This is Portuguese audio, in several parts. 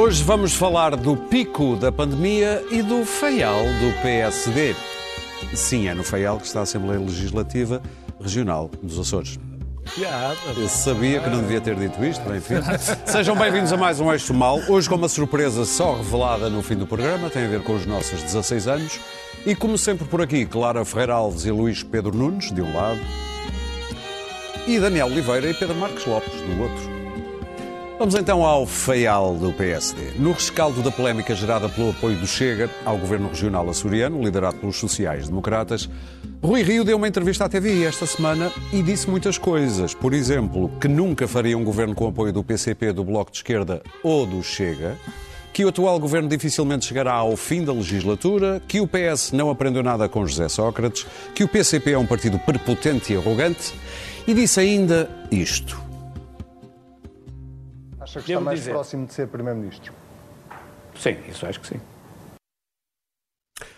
Hoje vamos falar do pico da pandemia e do feial do PSD. Sim, é no feial que está a Assembleia Legislativa Regional dos Açores. Eu sabia que não devia ter dito isto, bem, enfim. Sejam bem-vindos a mais um Eixo Mal. Hoje com uma surpresa só revelada no fim do programa, tem a ver com os nossos 16 anos. E como sempre por aqui, Clara Ferreira Alves e Luís Pedro Nunes, de um lado, e Daniel Oliveira e Pedro Marques Lopes, do outro. Vamos então ao feial do PSD. No rescaldo da polémica gerada pelo apoio do Chega ao governo regional açoriano, liderado pelos sociais-democratas, Rui Rio deu uma entrevista à TVI esta semana e disse muitas coisas. Por exemplo, que nunca faria um governo com apoio do PCP, do Bloco de Esquerda ou do Chega, que o atual governo dificilmente chegará ao fim da legislatura, que o PS não aprendeu nada com José Sócrates, que o PCP é um partido prepotente e arrogante, e disse ainda isto. Acha que está mais dizer. próximo de ser Primeiro-Ministro? Sim, isso acho que sim.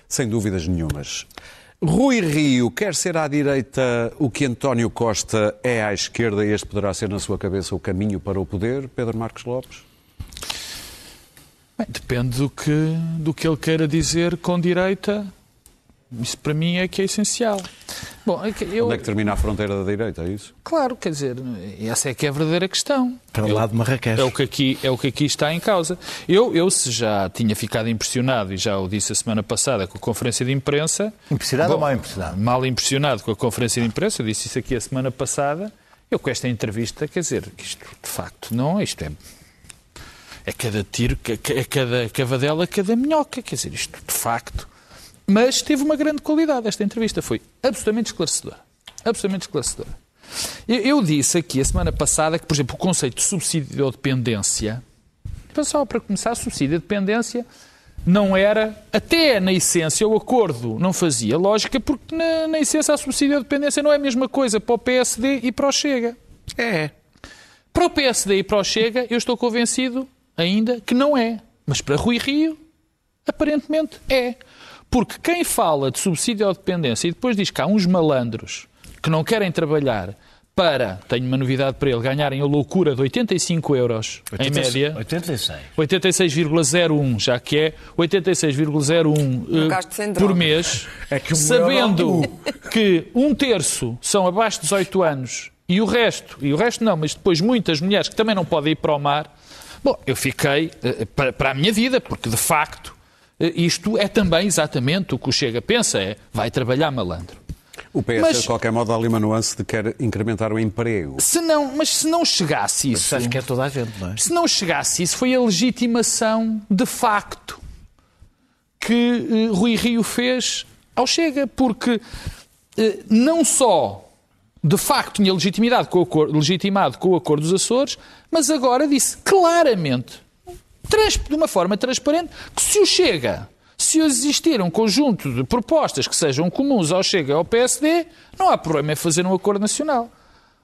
Sem dúvidas nenhumas. Rui Rio quer ser à direita o que António Costa é à esquerda e este poderá ser na sua cabeça o caminho para o poder, Pedro Marcos Lopes? Bem, depende do que, do que ele queira dizer com direita isso para mim é que é essencial. Bom, é eu... Onde é que termina a fronteira da direita, é isso? Claro, quer dizer, essa é que é a verdadeira questão. Para o lado de Marrakech. É o, que aqui, é o que aqui está em causa. Eu, eu, se já tinha ficado impressionado, e já o disse a semana passada com a conferência de imprensa... Impressionado bom, ou mal impressionado? Mal impressionado com a conferência de imprensa, eu disse isso aqui a semana passada, eu com esta entrevista, quer dizer, isto de facto não, isto é... É cada tiro, é cada cavadela, cada minhoca, quer dizer, isto de facto mas teve uma grande qualidade esta entrevista, foi absolutamente esclarecedora. Absolutamente esclarecedora. Eu, eu disse aqui a semana passada que, por exemplo, o conceito de subsídio de dependência, só para começar, subsídio de dependência não era, até na essência, o acordo não fazia lógica, porque na, na essência a subsídio de dependência não é a mesma coisa para o PSD e para o Chega. É. Para o PSD e para o Chega, eu estou convencido ainda que não é. Mas para Rui Rio, aparentemente é. Porque quem fala de subsídio à dependência e depois diz que há uns malandros que não querem trabalhar para, tenho uma novidade para ele, ganharem a loucura de 85 euros 80, em média. 86. 86,01, já que é 86,01 uh, por mês, é que sabendo que um terço são abaixo de 18 anos e o resto, e o resto não, mas depois muitas mulheres que também não podem ir para o mar, bom, eu fiquei uh, para, para a minha vida, porque de facto eh, isto é também exatamente o que o Chega pensa, é vai trabalhar malandro. O PS, mas, de qualquer modo, há ali uma nuance de quer incrementar o emprego. Se não, mas se não chegasse isso... Mas acho que é toda a gente, não é? Se não chegasse isso, foi a legitimação de facto que uh, Rui Rio fez ao Chega, porque uh, não só de facto tinha legitimidade com o, legitimado com o Acordo dos Açores, mas agora disse claramente de uma forma transparente, que se o Chega, se existir um conjunto de propostas que sejam comuns ao Chega ao PSD, não há problema em fazer um acordo nacional.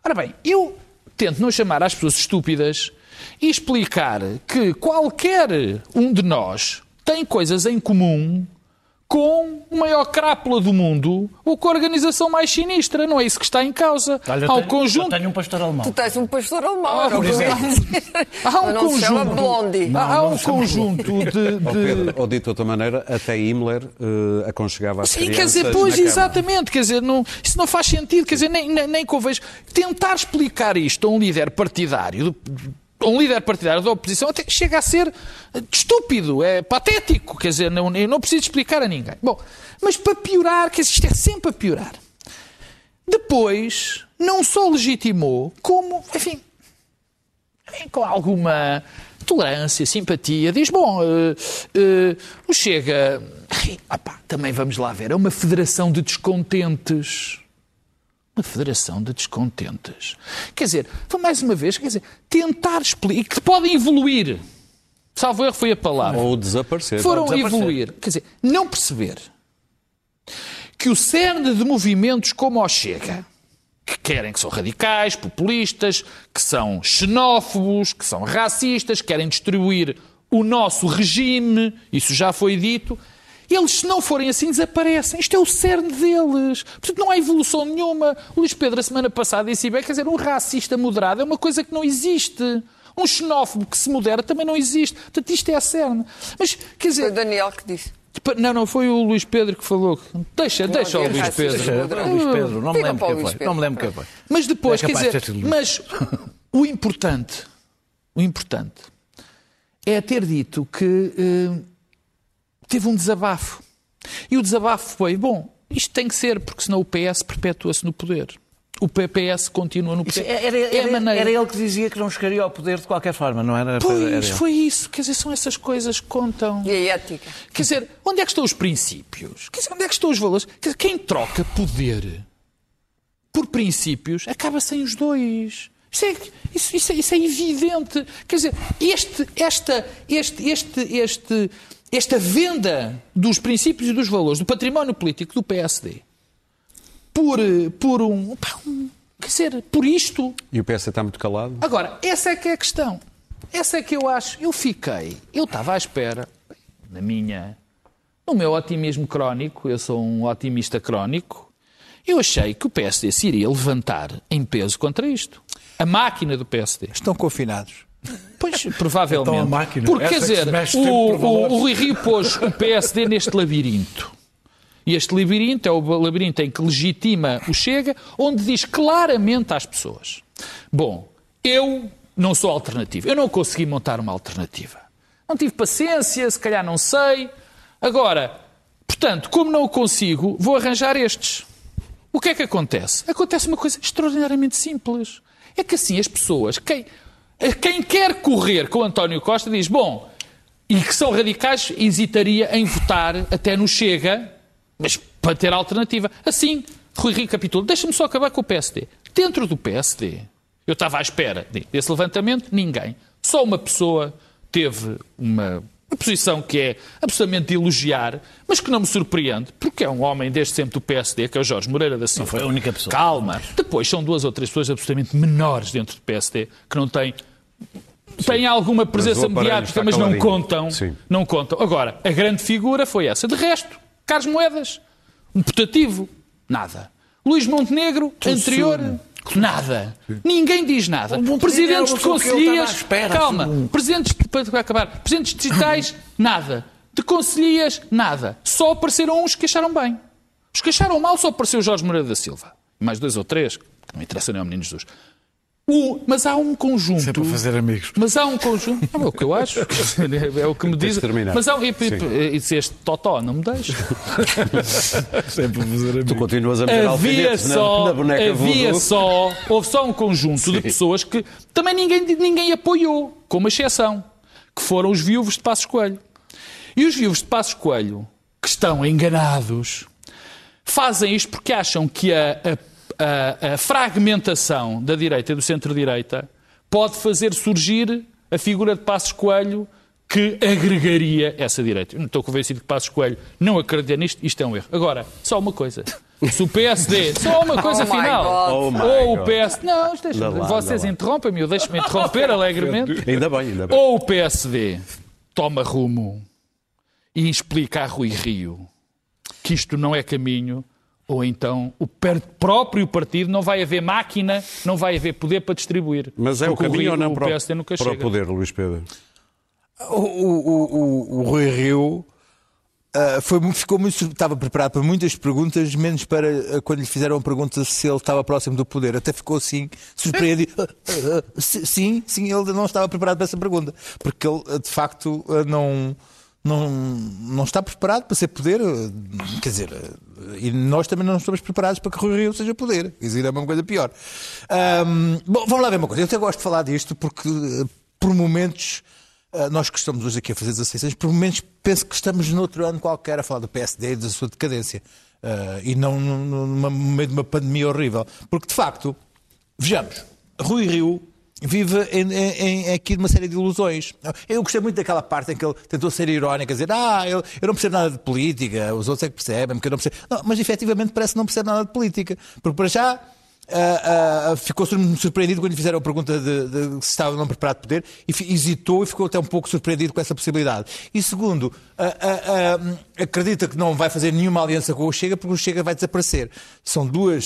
Ora bem, eu tento não chamar as pessoas estúpidas e explicar que qualquer um de nós tem coisas em comum com o maior crápula do mundo ou com a organização mais sinistra. Não é isso que está em causa. Olha, eu, Há um tenho, conjunto... eu tenho um pastor alemão. Tu tens um pastor alemão. Ah, por exemplo. Há um não conjunto... Blondie. Não, há um conjunto de... de... Oh, Pedro, ou dito de outra maneira, até Himmler uh, aconchegava as Sim, quer dizer, pois, exatamente. Quer dizer, não, isso não faz sentido. Quer dizer, nem, nem, nem convém... Tentar explicar isto a um líder partidário um líder partidário da oposição até chega a ser estúpido, é patético, quer dizer, não, eu não preciso explicar a ninguém. Bom, mas para piorar, dizer, isto é sempre a piorar. Depois, não só legitimou, como, enfim, com alguma tolerância, simpatia, diz, bom, uh, uh, o Chega, opa, também vamos lá ver, é uma federação de descontentes uma federação de descontentes. Quer dizer, foi mais uma vez, quer dizer, tentar explicar, que podem evoluir. Salvo erro foi a palavra. Ou desaparecer. Foram desaparecer. evoluir. Quer dizer, não perceber que o cerne de movimentos como o Chega, que querem que são radicais, populistas, que são xenófobos, que são racistas, querem distribuir o nosso regime, isso já foi dito, eles, se não forem assim, desaparecem. Isto é o cerne deles. Portanto, não há evolução nenhuma. O Luís Pedro, a semana passada, disse bem, quer dizer, um racista moderado é uma coisa que não existe. Um xenófobo que se modera também não existe. Portanto, isto é a cerne. Mas, quer dizer... Foi o Daniel que disse. Não, não, foi o Luís Pedro que falou. Deixa, não, deixa o Luís Pedro. Deixa, Luís Pedro, não me lembro quem foi. Não me lembro quem foi. Mas depois, é quer dizer, mas o importante, o importante é ter dito que eh, teve um desabafo. E o desabafo foi, bom, isto tem que ser, porque senão o PS perpetua-se no poder. O PPS continua no poder. Era, era, é maneira... era, ele que dizia que não chegaria ao poder de qualquer forma, não era? Pois, era foi isso. Quer dizer, são essas coisas que contam. E a ética? Quer dizer, onde é que estão os princípios? Quer dizer, onde é que estão os valores? Quer dizer, quem troca poder por princípios acaba sem os dois. Isso é, isso, isso, é, isso é evidente. Quer dizer, este, esta, este, este, este, esta venda dos princípios e dos valores do património político do PSD por, por um, um Quer dizer, por isto. E o PS está muito calado? Agora, essa é que é a questão. Essa é que eu acho. Eu fiquei, eu estava à espera, na minha. No meu otimismo crónico, eu sou um otimista crónico, eu achei que o PSD se iria levantar em peso contra isto. A máquina do PSD. Estão confinados. Pois, provavelmente. Então, a máquina. Porque, quer dizer, o, o, o Rui Rio pôs o PSD neste labirinto. E este labirinto é o labirinto em que legitima o Chega, onde diz claramente às pessoas: Bom, eu não sou alternativa, eu não consegui montar uma alternativa. Não tive paciência, se calhar não sei. Agora, portanto, como não o consigo, vou arranjar estes. O que é que acontece? Acontece uma coisa extraordinariamente simples. É que assim as pessoas, quem, quem quer correr com António Costa diz, bom, e que são radicais, hesitaria em votar até no Chega, mas para ter alternativa. Assim, Rui Rio capítulo. Deixa-me só acabar com o PSD. Dentro do PSD, eu estava à espera desse levantamento, ninguém. Só uma pessoa teve uma uma posição que é absolutamente de elogiar, mas que não me surpreende, porque é um homem desde sempre do PSD, que é o Jorge Moreira da Silva. Não foi a única pessoa. Calma. Depois são duas ou três pessoas absolutamente menores dentro do PSD, que não têm têm alguma presença mediática, mas não contam. Sim. Não contam. Agora, a grande figura foi essa. De resto, Carlos Moedas, um putativo, nada. Luís Montenegro, anterior, Nada. Ninguém diz nada. Presidentes de conselhias. Calma. Presidentes de, para acabar. Presidentes digitais, nada. De conselhias, nada. Só apareceram uns que acharam bem. Os que acharam mal só apareceu Jorge Moreira da Silva. Mais dois ou três, que não interessa nem ao Menino Jesus. O, mas há um conjunto. Sempre a fazer amigos. Mas há um conjunto. É o que eu acho. É o que me diz. Mas há um. E, e, e este totó não me deixa. Sempre a fazer amigos. Tu continuas a meter havia só, na, na boneca Havia voodoo. só. Houve só um conjunto Sim. de pessoas que também ninguém, ninguém apoiou, com uma exceção, que foram os viúvos de Passos Coelho. E os viúvos de Passos Coelho, que estão enganados, fazem isto porque acham que a, a a, a fragmentação da direita e do centro-direita pode fazer surgir a figura de Passos Coelho que agregaria essa direita. Eu não estou convencido que Passos Coelho não acredita nisto, isto é um erro. Agora, só uma coisa. Se o PSD, só uma coisa oh final, oh ou o PSD, não, deixa, vocês interrompem-me, eu deixo-me interromper alegremente. Ainda bem, ainda bem. Ou o PSD toma rumo e explica a Rui Rio que isto não é caminho, ou então o próprio partido não vai haver máquina, não vai haver poder para distribuir. Mas é o caminho o, ou não para, o, para o poder, Luís Pedro? O, o, o Rui Rio uh, foi, ficou muito, estava preparado para muitas perguntas, menos para uh, quando lhe fizeram a pergunta se ele estava próximo do poder. Até ficou assim, surpreendido. Uh, sim, sim, ele não estava preparado para essa pergunta. Porque ele, de facto, não não, não está preparado para ser poder. Quer dizer, e nós também não estamos preparados para que o Rio seja poder. Isso é uma coisa pior. Um, bom, vamos lá ver uma coisa. Eu até gosto de falar disto porque, por momentos, nós que estamos hoje aqui a fazer 16 anos, por momentos penso que estamos noutro ano qualquer a falar do PSD e da sua decadência. Uh, e não no meio de uma pandemia horrível. Porque, de facto, vejamos, Rui Rio vive em, em, aqui uma série de ilusões. Eu gostei muito daquela parte em que ele tentou ser irónico, dizer, ah, eu, eu não percebo nada de política, os outros é que percebem, porque eu não percebo. Não, mas efetivamente parece que não percebe nada de política. Porque para já Uh, uh, ficou surpreendido quando lhe fizeram a pergunta de, de, se estava ou não preparado para poder e hesitou e ficou até um pouco surpreendido com essa possibilidade. E segundo, uh, acredita que não vai fazer nenhuma aliança com o Chega porque o Chega vai desaparecer. São duas,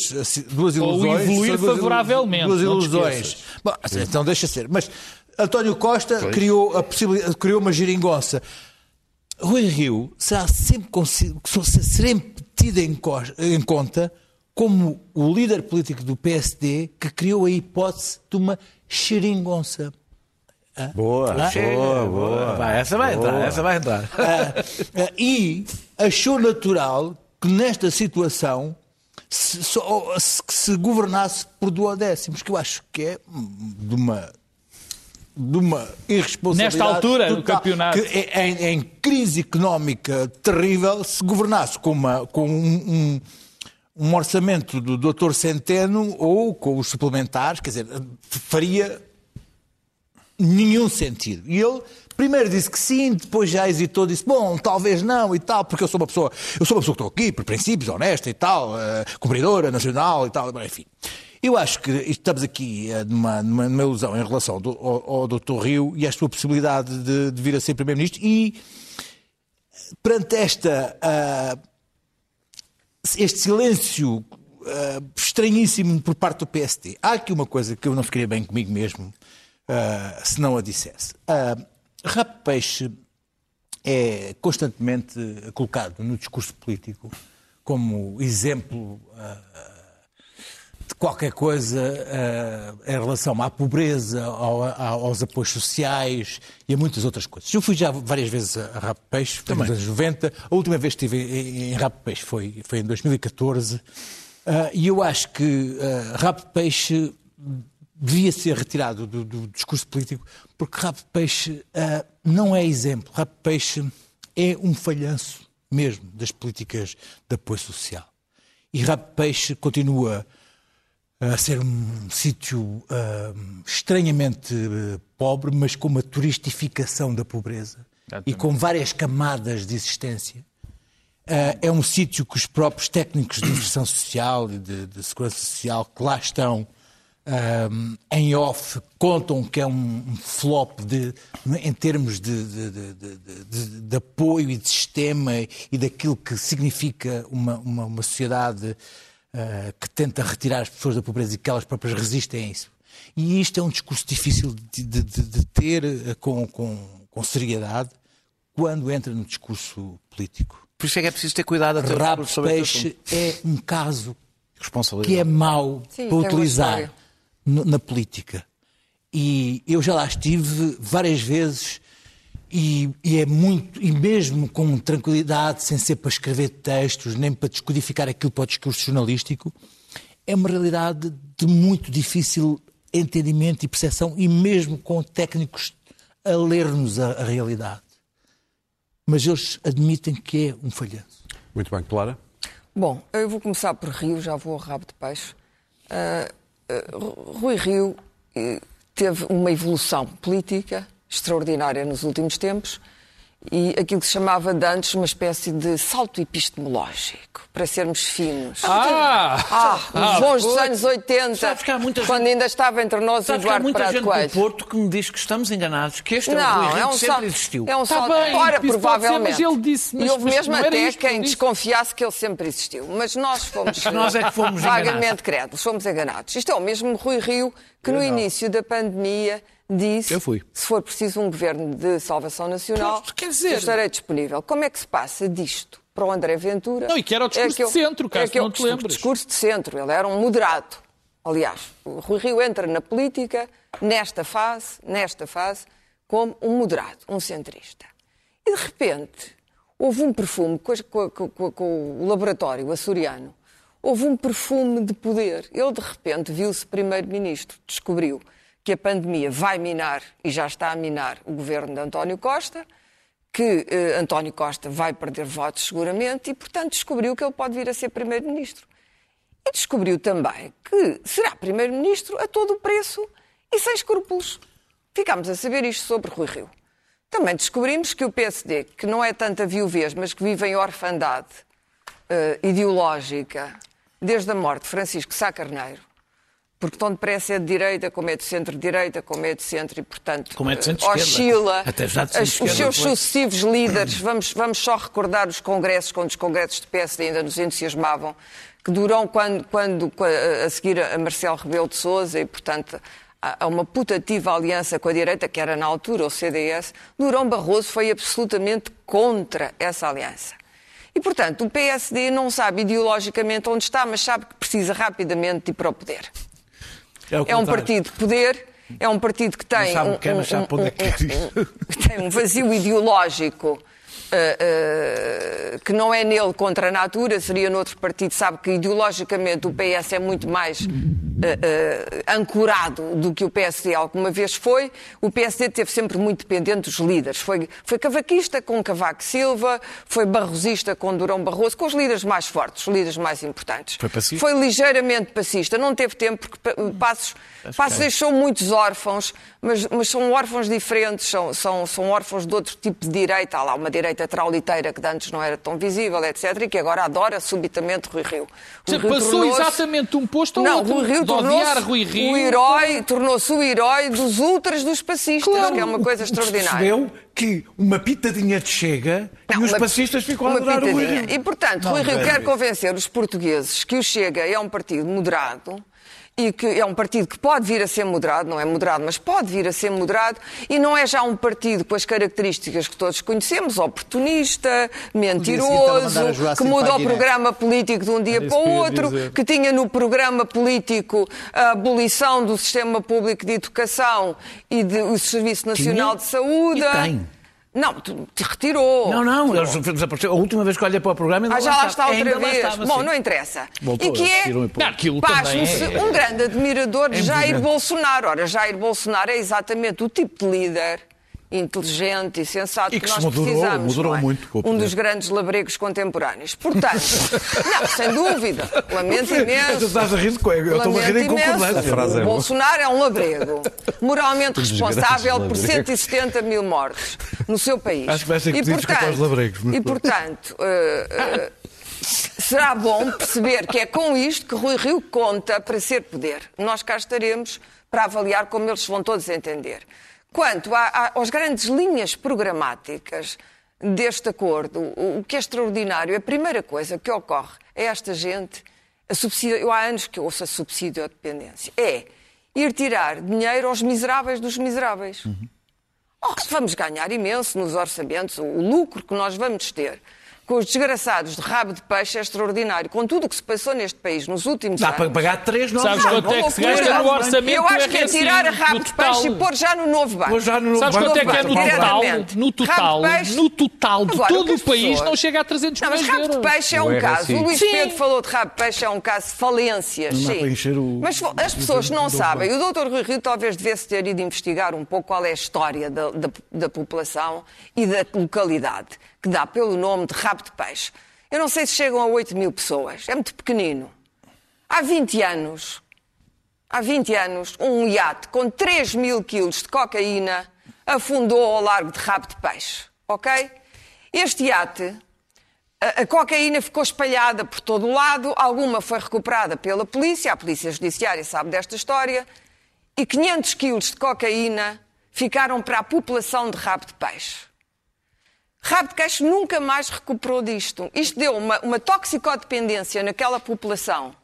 duas ilusões. Ou evoluir duas, favoravelmente. Duas ilusões. Bom, assim, então deixa ser. Mas António Costa criou, a possibilidade, criou uma geringonça. Rui Rio será sempre, sempre tido em, em conta como o líder político do PSD que criou a hipótese de uma xeringonça. Boa, ah? boa, boa. Vai, essa vai boa. entrar, essa vai entrar. Ah, ah, e achou natural que nesta situação se, se, se governasse por duodécimos, que eu acho que é de uma de uma irresponsabilidade. Nesta altura total, do campeonato. Que é, em, em, crise económica terrível, se governasse com, uma, com um, um, um, orçamento do Dr. Centeno ou com os suplementares, quer dizer, faria nenhum sentido. E ele primeiro disse que sim, depois já hesitou, disse bom, talvez não e tal, porque eu sou uma pessoa, eu sou uma pessoa que estou aqui por princípios, honesta e tal, uh, cumpridora, nacional e tal, enfim. Eu acho que estamos aqui uh, numa, numa, numa, ilusão em relação do, ao, ao Dr. Rio e à sua possibilidade de, de vir a ser Primeiro-Ministro e perante esta, uh, este silêncio uh, estranhíssimo por parte do PSD, há aqui uma coisa que eu não ficaria bem comigo mesmo uh, se não a dissesse. Uh, Rap Peixe é constantemente colocado no discurso político como exemplo uh, de qualquer coisa uh, em relação à pobreza, ao, aos apoios sociais e a muitas outras coisas. Eu fui já várias vezes a Rap Peixe, nos anos 90. A última vez que estive em, em Rap Peixe foi, foi em 2014. Uh, e eu acho que uh, Rap Peixe devia ser retirado do, do discurso político, porque Rabo Peixe uh, não é exemplo. Rabo Peixe é um falhanço mesmo das políticas de apoio social. E Rabo Peixe continua a ser um sítio uh, estranhamente uh, pobre, mas com uma turistificação da pobreza Exatamente. e com várias camadas de existência. é um sítio que os próprios técnicos de inserção social e de, de segurança social que lá estão um, em off contam que é um flop de, em termos de, de, de, de, apoio e de sistema e daquilo que significa uma, uma, uma sociedade uh, que tenta retirar as pessoas da pobreza e que elas próprias resistem a isso. E isto é um discurso difícil de, ter uh, com, com, com seriedade quando entra no discurso político. Por isso é que é preciso ter cuidado a ter Rabo peixe é um caso que é mau Sim, para utilizar na política. E eu já lá estive várias vezes e, e, é muito, e mesmo com tranquilidade, sem ser para escrever textos, nem para descodificar aquilo para o discurso jornalístico, é uma realidade de muito difícil entendimento e percepção, e mesmo com técnicos a ler-nos a, a realidade. Mas eles admitem que é um falhanço. Muito bem, Clara. Bom, eu vou começar por Rio, já vou ao rabo de peixe. Uh, eh, Rui Rio eh, teve uma evolução política extraordinária nos últimos tempos e aquilo que se chamava de antes uma espécie de salto epistemológico, para sermos finos. Ah! ah os ah, bons dos anos 80, quando ainda estava entre nós o Eduardo Prado Coelho. Que há muita gente do Porto que me diz que estamos enganados, que este não, é Rui é um que sempre existiu. É um tá salto, bem, ora, provavelmente. Ser, ele disse, mas, e houve mesmo até isto, quem desconfiasse que ele sempre existiu. Mas nós fomos, nós é que fomos vagamente crédulos, fomos enganados. Isto é o mesmo Rui Rio que no início da pandemia disse, se for preciso um governo de salvação nacional, quer dizer... estarei disponível. Como é que se passa disto para o André Ventura? Não, e que era o discurso é que de centro, caso é que não te lembres. discurso de centro, ele era um moderado. Aliás, o Rui Rio entra na política, nesta fase, nesta fase, como um moderado, um centrista. E de repente, houve um perfume com, com, com, com o laboratório açoriano, houve um perfume de poder. Ele, de repente, viu-se primeiro-ministro, descobriu que a pandemia vai minar, e já está a minar, o governo de António Costa, que eh, António Costa vai perder votos seguramente e, portanto, descobriu que ele pode vir a ser Primeiro-Ministro. E descobriu também que será Primeiro-Ministro a todo o preço e sem escrúpulos. Ficámos a saber isto sobre Rui Rio. Também descobrimos que o PSD, que não é tanta viuvez, mas que vive em orfandade uh, ideológica desde a morte de Francisco Sá Carneiro, porque tão depressa é de direita, como é de centro-direita, como é de centro e, portanto, como é de centro oscila. Até já de as, os seus sucessivos líderes, vamos, vamos só recordar os congressos, quando os congressos de PSD ainda nos entusiasmavam, que duram quando, quando a seguir a Marcelo Rebelo de Sousa e, portanto, a uma putativa aliança com a direita, que era na altura o CDS, Durão Barroso foi absolutamente contra essa aliança. E, portanto, o PSD não sabe ideologicamente onde está, mas sabe que precisa rapidamente de ir para o poder. É, é um partido de poder, é um partido que tem, que é, tem um vazio ideológico uh, uh, que não é nele contra a natura, seria noutro partido, sabe que ideologicamente o PS é muito mais uh, ancorado do que o PSD alguma vez foi. O PSD teve sempre muito dependente dos líderes. Foi, foi cavaquista com Cavaco Silva, foi barrosista com Durão Barroso, com os líderes mais fortes, os líderes mais importantes. Foi pacista? Foi ligeiramente passista. Não teve tempo porque Passos, Passos deixou muitos órfãos, mas, mas são órfãos diferentes, são, são, são órfãos de outro tipo de direita. Há lá uma direita trauliteira que antes não era tão visível, etc., e que agora adora subitamente Rui Rio. Rui Rio passou exatamente um posto ao não, outro. Rui Rio tornou-se Rui Rio. o herói, tornou-se o herói dos ultras dos passistas, claro. que é uma coisa extraordinária. Percebeu que uma pitadinha de chega não, e os uma, passistas ficam a adorar o Rui Rio. E, portanto, não, Rui Rio quer convencer os portugueses que o Chega é um partido moderado, e que é um partido que pode vir a ser moderado, não é moderado, mas pode vir a ser moderado, e não é já um partido com as características que todos conhecemos, oportunista, mentiroso, que muda o programa político de um dia para o outro, que tinha no programa político a abolição do sistema público de educação e do Serviço Nacional de Saúde. E tem. Não, te retirou. Não, não, eles. A última vez que olhei para o programa ainda Ah, já lá está outra vez. Estava, Bom, não interessa. Voltou, e que é Pasmo-se é... um grande admirador de é Jair Bolsonaro. Ora, Jair Bolsonaro é exatamente o tipo de líder inteligente e sensato e que, que nós moderou, precisamos. Moderou é? muito. Um dos grandes labregos contemporâneos. Portanto, não, sem dúvida. Lamento imenso. Estás a rir com Eu estou a rir em concordância. É Bolsonaro é um labrego. Moralmente responsável por 170 mil mortes no seu país. Acho que vai ser que e, portanto, labregos. E, portanto, uh, uh, será bom perceber que é com isto que Rui Rio conta para ser poder. Nós cá estaremos para avaliar como eles vão todos entender. Quanto às grandes linhas programáticas deste acordo, o que é extraordinário, a primeira coisa que ocorre a esta gente, a subsídio, eu há anos que ouço a subsídio à dependência, é ir tirar dinheiro aos miseráveis dos miseráveis. Uhum. Oh, vamos ganhar imenso nos orçamentos, o lucro que nós vamos ter com os desgraçados de rabo de peixe é extraordinário. Com tudo o que se passou neste país nos últimos Dá anos. Dá para pagar três novos Sabes quanto é que se gasta no orçamento Eu acho que é tirar rabo de peixe e pôr já no novo banco. Já no Sabes quanto é que é no total? No total, no total de todo o país não chega a 300 não, milhões mas rabo de peixe é um caso. O Luís. Pedro falou de rabo de peixe, é um caso de falências. Sim. Mas as pessoas não sabem. O doutor Rui Rio talvez devesse ter ido investigar um pouco qual é a história da, da, da população e da localidade, que dá pelo nome de rabo de peixe. Eu não sei se chegam a 8 mil pessoas. É muito pequenino. Há 20 anos, há 20 anos, um iate com 3 mil quilos de cocaína afundou ao largo de rabo de peixe. Ok? Este iate, a, cocaína ficou espalhada por todo o lado, alguma foi recuperada pela polícia, a polícia judiciária sabe desta história, e 500 quilos de cocaína ficaram para a população de rabo de peixe. Rabo de Queixo nunca mais recuperou disto. Isto deu uma, uma toxicodependência naquela população.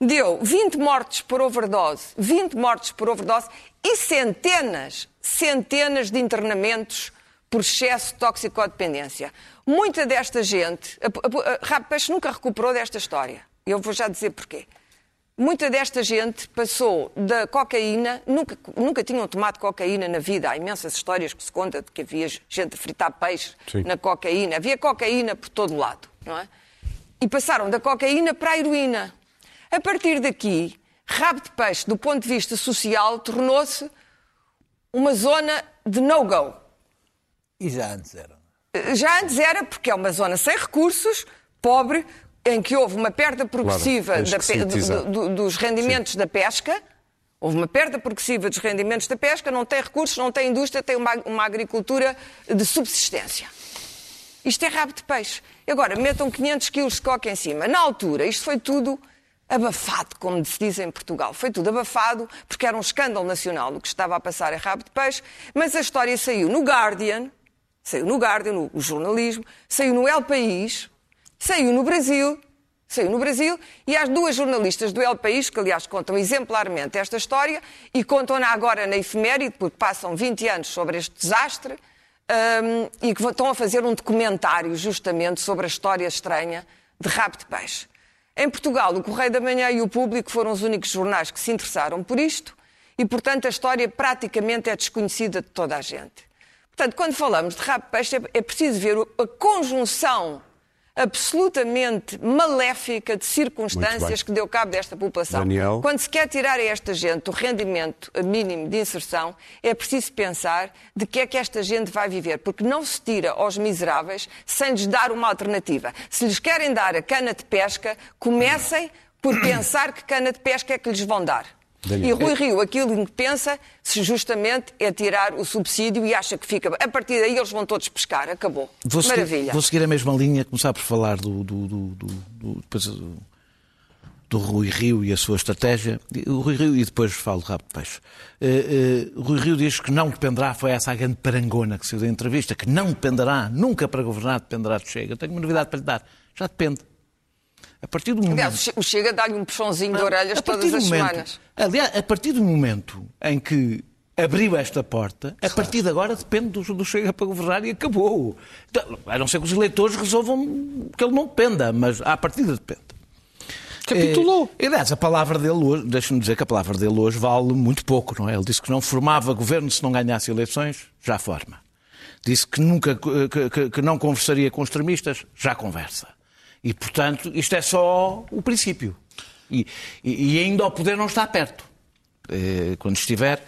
Deu 20 mortes por overdose, 20 mortes por overdose e centenas, centenas de internamentos por excesso de toxicodependência. Muita desta gente, a, a, a Rabo de Peixe nunca recuperou desta história. Eu vou já dizer porquê. Muita desta gente passou da cocaína, nunca, nunca tinham tomado cocaína na vida. Há imensas histórias que se conta de que havia gente a fritar peixe Sim. na cocaína. Havia cocaína por todo lado, não é? E passaram da cocaína para a heroína. A partir daqui, rabo de peixe, do ponto de vista social, tornou-se uma zona de no-go. E já antes era? Já antes era, porque é uma zona sem recursos, pobre, em que houve uma perda progressiva claro, da, do, do, dos rendimentos Sim. da pesca, houve uma perda progressiva dos rendimentos da pesca, não tem recursos, não tem indústria, tem uma, uma agricultura de subsistência. Isto é rabo de peixe. Agora, metam 500 quilos de coca em cima. Na altura, isto foi tudo abafado, como se diz em Portugal. Foi tudo abafado, porque era um escândalo nacional o que estava a passar a rabo de peixe, mas a história saiu no Guardian, saiu no Guardian, no jornalismo, saiu no El País, Saiu no Brasil Saiu no Brasil e às duas jornalistas do El País, que aliás contam exemplarmente esta história e contam-na agora na efeméride, porque passam 20 anos sobre este desastre um, e que estão a fazer um documentário justamente sobre a história estranha de rabo de peixe. Em Portugal, o Correio da Manhã e o Público foram os únicos jornais que se interessaram por isto e, portanto, a história praticamente é desconhecida de toda a gente. Portanto, quando falamos de rabo de peixe, é preciso ver a conjunção absolutamente maléfica de circunstâncias que deu cabo desta população. Daniel. Quando se quer tirar a esta gente o rendimento mínimo de inserção, é preciso pensar de que é que esta gente vai viver, porque não se tira aos miseráveis sem lhes dar uma alternativa. Se lhes querem dar a cana de pesca, comecem por pensar que cana de pesca é que lhes vão dar. Daniel. E Rui Rio, aquilo em que pensa, se justamente é tirar o subsídio e acha que fica. A partir daí eles vão todos pescar. Acabou. Vou Maravilha. Seguir, vou seguir a mesma linha, começar por falar do, do, do, do, do, do Rui Rio e a sua estratégia. O Rui Rio, e depois falo rápido peixe. Uh, uh, Rui Rio diz que não dependerá, foi essa a grande parangona que deu da entrevista, que não dependerá, nunca para governar dependerá de Chega. Tenho uma novidade para lhe dar. Já depende. A partir do momento... Aliás, o Chega dá-lhe um puxãozinho de orelhas todas as momento, semanas. Aliás, a partir do momento em que abriu esta porta, a partir de agora depende do, do Chega para governar e acabou. Então, a não ser que os eleitores resolvam que ele não dependa, mas à partida depende. Capitulou. É, aliás, a palavra dele hoje, deixa-me dizer que a palavra dele hoje vale muito pouco, não é? Ele disse que não formava governo se não ganhasse eleições, já forma. Disse que nunca que, que, que não conversaria com extremistas, já conversa. E, portanto, isto é só o princípio. E, e, ainda o poder não está perto. Eh, quando estiver.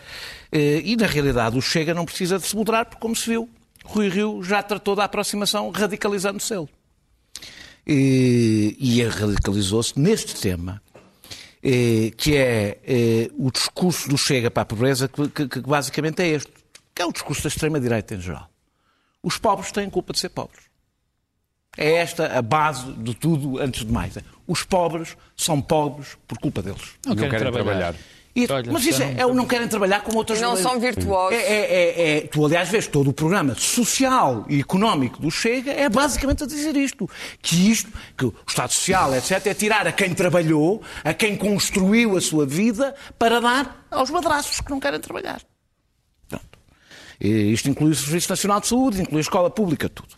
Eh, e, na realidade, o Chega não precisa de se moderar, porque, como se viu, Rui Rio já tratou da aproximação radicalizando-se ele. E, e radicalizou-se neste tema, eh, que é o discurso do Chega para a pobreza, que, que basicamente é este, que é o discurso da extrema-direita em geral. Os pobres têm culpa de ser pobres. É esta a base de tudo, antes de mais. Os pobres são pobres por culpa deles. Não, não querem, trabalhar. trabalhar. E, Olha, mas isso é, é, não querem trabalhar com outras Não são virtuosos. É, é, é, é, tu, aliás, vês todo o programa social e económico do Chega é basicamente a dizer isto. Que isto, que o Estado Social, etc., é tirar a quem trabalhou, a quem construiu a sua vida, para dar aos madraços que não querem trabalhar. Pronto. E isto inclui o Serviço Nacional de Saúde, inclui a escola pública, tudo.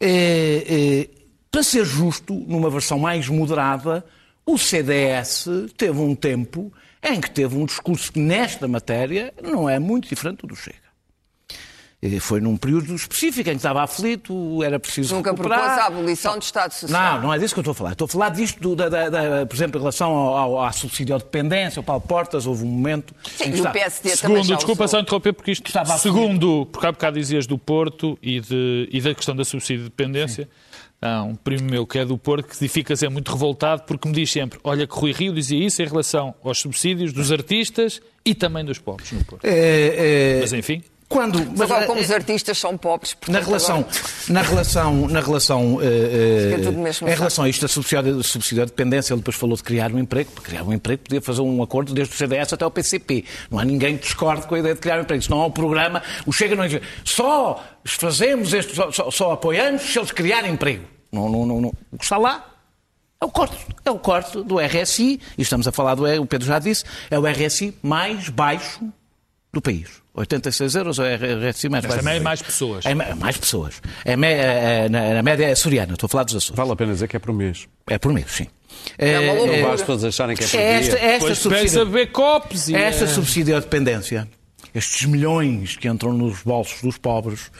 É, é, para ser justo, numa versão mais moderada, o CDS teve um tempo em que teve um discurso que, nesta matéria, não é muito diferente do Chega. Foi num período específico em que estava aflito, era preciso Nunca recuperar. propôs a abolição do Estado Social. Não, não é disso que eu estou a falar. Estou a falar disto, da, da, da, por exemplo, em relação ao, ao, à subsidiodependência, ao Paulo Portas, houve um momento... Sim, e o PSD segundo, também já desculpa só interromper, porque isto, estava segundo, porque há bocado dizias do Porto e, de, e da questão da subsidiodependência, Há um primo meu que é do Porto que fica sempre muito revoltado porque me diz sempre: olha, que Rui Rio dizia isso em relação aos subsídios dos artistas e também dos pobres no Porto. É, é... Mas enfim. Quando, mas agora, como os artistas são pobres, na relação, agora... na relação, na relação, uh, uh, em relação a isto, a subsídio, subsídio de dependência, ele depois falou de criar um emprego. Para criar um emprego, podia fazer um acordo desde o CDS até o PCP. Não há ninguém que discorde com a ideia de criar um emprego. Se não há um programa, o Chega não diz só fazemos este, só, só, só apoiamos se eles criarem emprego. Não, não, não, não. O que está lá é o corte. É o corte do RSI, e estamos a falar do, o Pedro já disse, é o RSI mais baixo do país. 86 euros ou é RSI mais Mas também é mais pessoas. É mais pessoas. É, é, na, na, média é soriana, estou a falar dos Açores. Vale a pena dizer que é por mês. É por mês, sim. É uma loucura. Não basta todos acharem que é por é esta, dia. Esta pois subsídio, ver copos e esta é... subsidiodependência, estes milhões que entram nos bolsos dos pobres,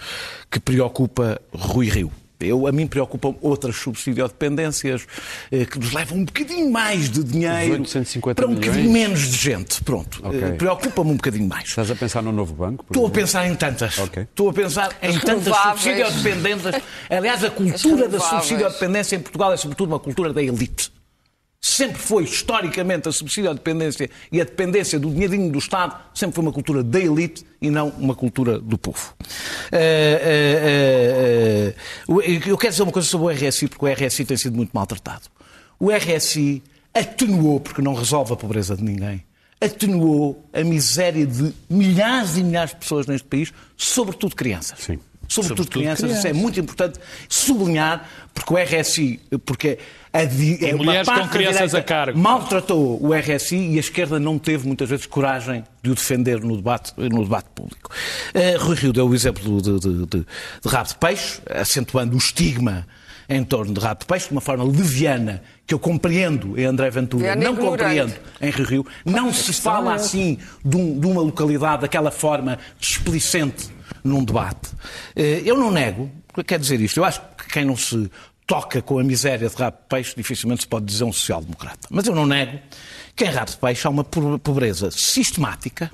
que preocupa Rui Rio. Eu, a mim preocupam outras subsidiodependências eh, que nos levam um bocadinho mais de dinheiro para um bocadinho milhões? menos de gente. Pronto. Okay. Eh, Preocupa-me um bocadinho mais. Estás a pensar no novo banco? Estou a pensar em tantas. Okay. Estou a pensar em tantas subsidiodependências. Aliás, a cultura da subsidiodependência em Portugal é sobretudo uma cultura da elite sempre foi, historicamente, a subsídio à dependência e a dependência do dinheirinho do Estado, sempre foi uma cultura da elite e não uma cultura do povo. Uh, uh, uh, eu quero dizer uma coisa sobre o RSI, porque o RSI tem sido muito maltratado. O RSI atenuou, porque não resolve a pobreza de ninguém, atenuou a miséria de milhares e milhares de pessoas neste país, sobretudo crianças. Sim. Sobretudo, sobretudo crianças. crianças. Isso é muito importante sublinhar, porque o RSI, porque a, é mulheres com crianças a cargo. maltratou o RSI e a esquerda não teve muitas vezes coragem de o defender no debate, no debate público. Uh, Rui Rio deu o exemplo de, de, de, de rabo de peixe, acentuando o estigma em torno de rabo de peixe, de uma forma leviana, que eu compreendo em André Ventura, não compreendo em Rio Rio. Não se fala assim de, um, de uma localidade daquela forma displicente num debate. Eh, eu não nego, quer dizer isto, eu acho que quem não se toca com a miséria de rabo de peixe dificilmente se pode dizer um social-democrata. Mas eu não nego que em rabo de peixe há uma pobreza sistemática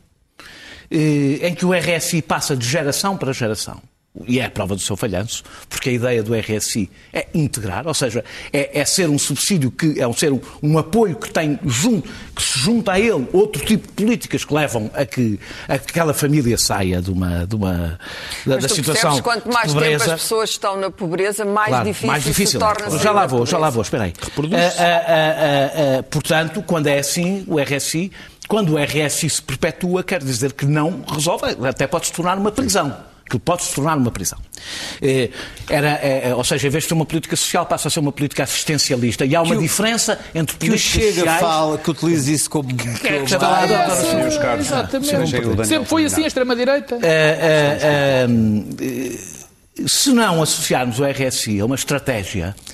eh, em que o RSI passa de geração para geração e é a prova do seu falhanço, porque a ideia do RSI é integrar, ou seja, é, é ser um subsídio que é um, ser um, um, apoio que tem junto, que se junta a ele outro tipo de políticas que levam a que, a que aquela família saia de uma, de uma da, da situação quanto mais tempo as pessoas estão na pobreza, mais claro, difícil, mais difícil se torna. Já lá vou, já lá vou, espera aí. Uh, uh, uh, portanto, quando é assim, o RSI quando o RSI se perpetua, quer dizer que não resolve, até pode se tornar uma prisão que pode se tornar uma prisão. Eh, era, é, ou seja, em vez de ser uma política social, passa a ser uma política assistencialista. E há uma o, diferença entre políticas que o Chega sociais... fala, que utiliza isso como... Que, que, que está lá, é, senhores Carlos. Exatamente. Sempre foi assim a extrema-direita. Eh, eh, se não associarmos o RSI a uma estratégia eh, eh,